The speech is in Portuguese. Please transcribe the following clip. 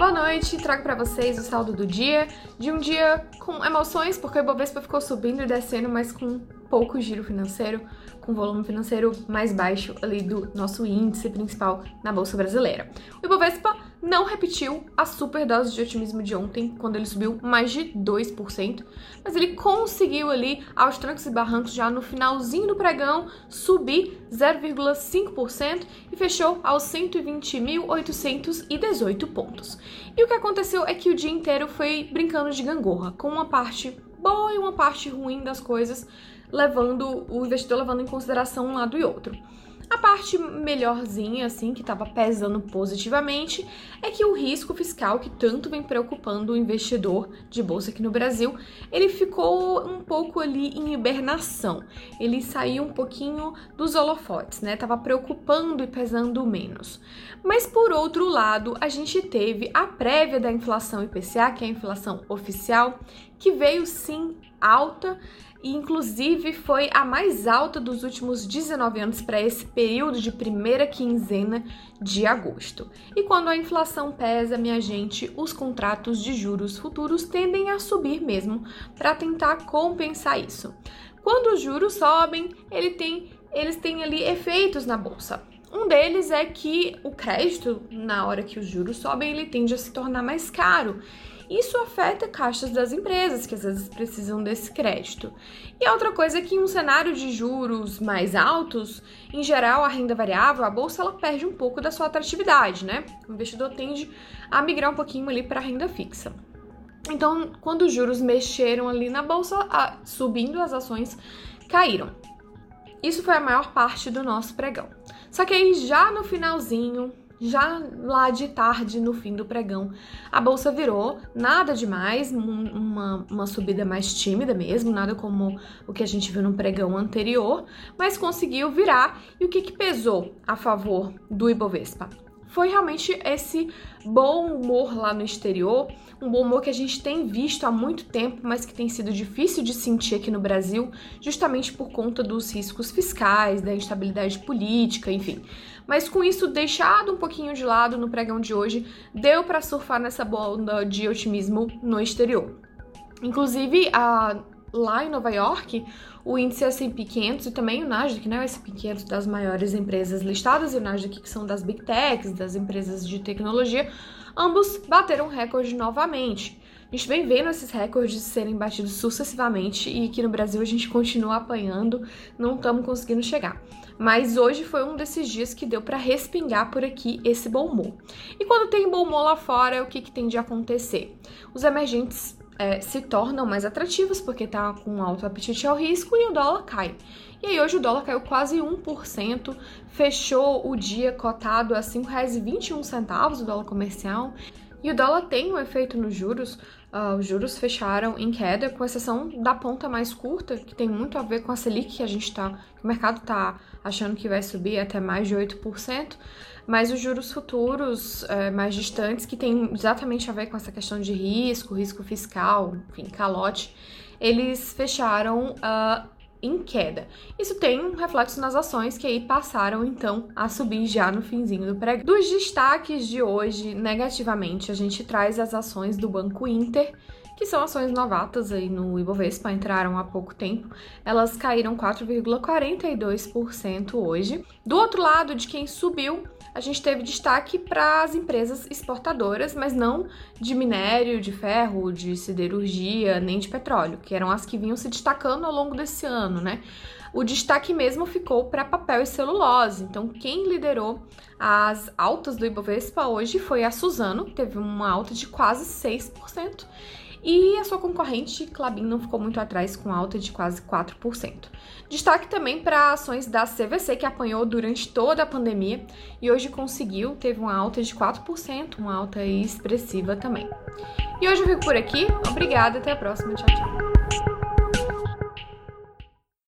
Boa noite, trago para vocês o saldo do dia, de um dia com emoções, porque o Ibovespa ficou subindo e descendo, mas com pouco giro financeiro, com volume financeiro mais baixo ali do nosso índice principal na bolsa brasileira. O Ibovespa não repetiu a super dose de otimismo de ontem, quando ele subiu mais de 2%, mas ele conseguiu ali aos trancos e barrancos já no finalzinho do pregão subir 0,5% e fechou aos 120.818 pontos. E o que aconteceu é que o dia inteiro foi brincando de gangorra, com uma parte boa e uma parte ruim das coisas, levando o investidor levando em consideração um lado e outro. A parte melhorzinha, assim, que estava pesando positivamente, é que o risco fiscal que tanto vem preocupando o investidor de bolsa aqui no Brasil, ele ficou um pouco ali em hibernação. Ele saiu um pouquinho dos holofotes, né? Tava preocupando e pesando menos. Mas por outro lado, a gente teve a prévia da inflação IPCA, que é a inflação oficial, que veio sim alta e inclusive foi a mais alta dos últimos 19 anos para esse período de primeira quinzena de agosto. E quando a inflação pesa, minha gente, os contratos de juros futuros tendem a subir mesmo para tentar compensar isso. Quando os juros sobem, ele tem, eles têm ali efeitos na bolsa. Um deles é que o crédito, na hora que os juros sobem, ele tende a se tornar mais caro. Isso afeta caixas das empresas, que às vezes precisam desse crédito. E outra coisa é que em um cenário de juros mais altos, em geral a renda variável, a bolsa, ela perde um pouco da sua atratividade, né? O investidor tende a migrar um pouquinho ali para a renda fixa. Então, quando os juros mexeram ali na bolsa, a, subindo as ações caíram. Isso foi a maior parte do nosso pregão. Só que aí já no finalzinho, já lá de tarde, no fim do pregão, a bolsa virou nada demais, uma, uma subida mais tímida mesmo, nada como o que a gente viu no pregão anterior, mas conseguiu virar. E o que, que pesou a favor do Ibovespa? Foi realmente esse bom humor lá no exterior, um bom humor que a gente tem visto há muito tempo, mas que tem sido difícil de sentir aqui no Brasil, justamente por conta dos riscos fiscais, da instabilidade política, enfim. Mas com isso deixado um pouquinho de lado no pregão de hoje, deu para surfar nessa onda de otimismo no exterior. Inclusive, a lá em Nova York, o índice S&P 500 e também o Nasdaq, né, o S&P 500 das maiores empresas listadas e o Nasdaq que são das Big Techs, das empresas de tecnologia, ambos bateram recorde novamente. A gente vem vendo esses recordes serem batidos sucessivamente e aqui no Brasil a gente continua apanhando, não estamos conseguindo chegar. Mas hoje foi um desses dias que deu para respingar por aqui esse bom humor. E quando tem bom humor lá fora, o que, que tem de acontecer? Os emergentes é, se tornam mais atrativos porque está com alto apetite ao risco e o dólar cai. E aí hoje o dólar caiu quase 1%, fechou o dia cotado a R$ 5,21 o dólar comercial. E o dólar tem um efeito nos juros. Uh, os juros fecharam em queda, com exceção da ponta mais curta, que tem muito a ver com a Selic, que a gente tá. o mercado está achando que vai subir até mais de 8%, mas os juros futuros uh, mais distantes, que tem exatamente a ver com essa questão de risco, risco fiscal, enfim, calote, eles fecharam. Uh, em queda. Isso tem um reflexo nas ações que aí passaram então a subir já no finzinho do pregão. Dos destaques de hoje, negativamente, a gente traz as ações do Banco Inter, que são ações novatas aí no Ibovespa, entraram há pouco tempo. Elas caíram 4,42% hoje. Do outro lado, de quem subiu, a gente teve destaque para as empresas exportadoras, mas não de minério, de ferro, de siderurgia, nem de petróleo, que eram as que vinham se destacando ao longo desse ano, né? O destaque mesmo ficou para papel e celulose. Então, quem liderou as altas do Ibovespa hoje foi a Suzano, teve uma alta de quase 6%. E a sua concorrente, Clabin, não ficou muito atrás, com alta de quase 4%. Destaque também para ações da CVC, que apanhou durante toda a pandemia e hoje conseguiu, teve uma alta de 4%, uma alta expressiva também. E hoje eu fico por aqui. Obrigada, até a próxima. Tchau, tchau.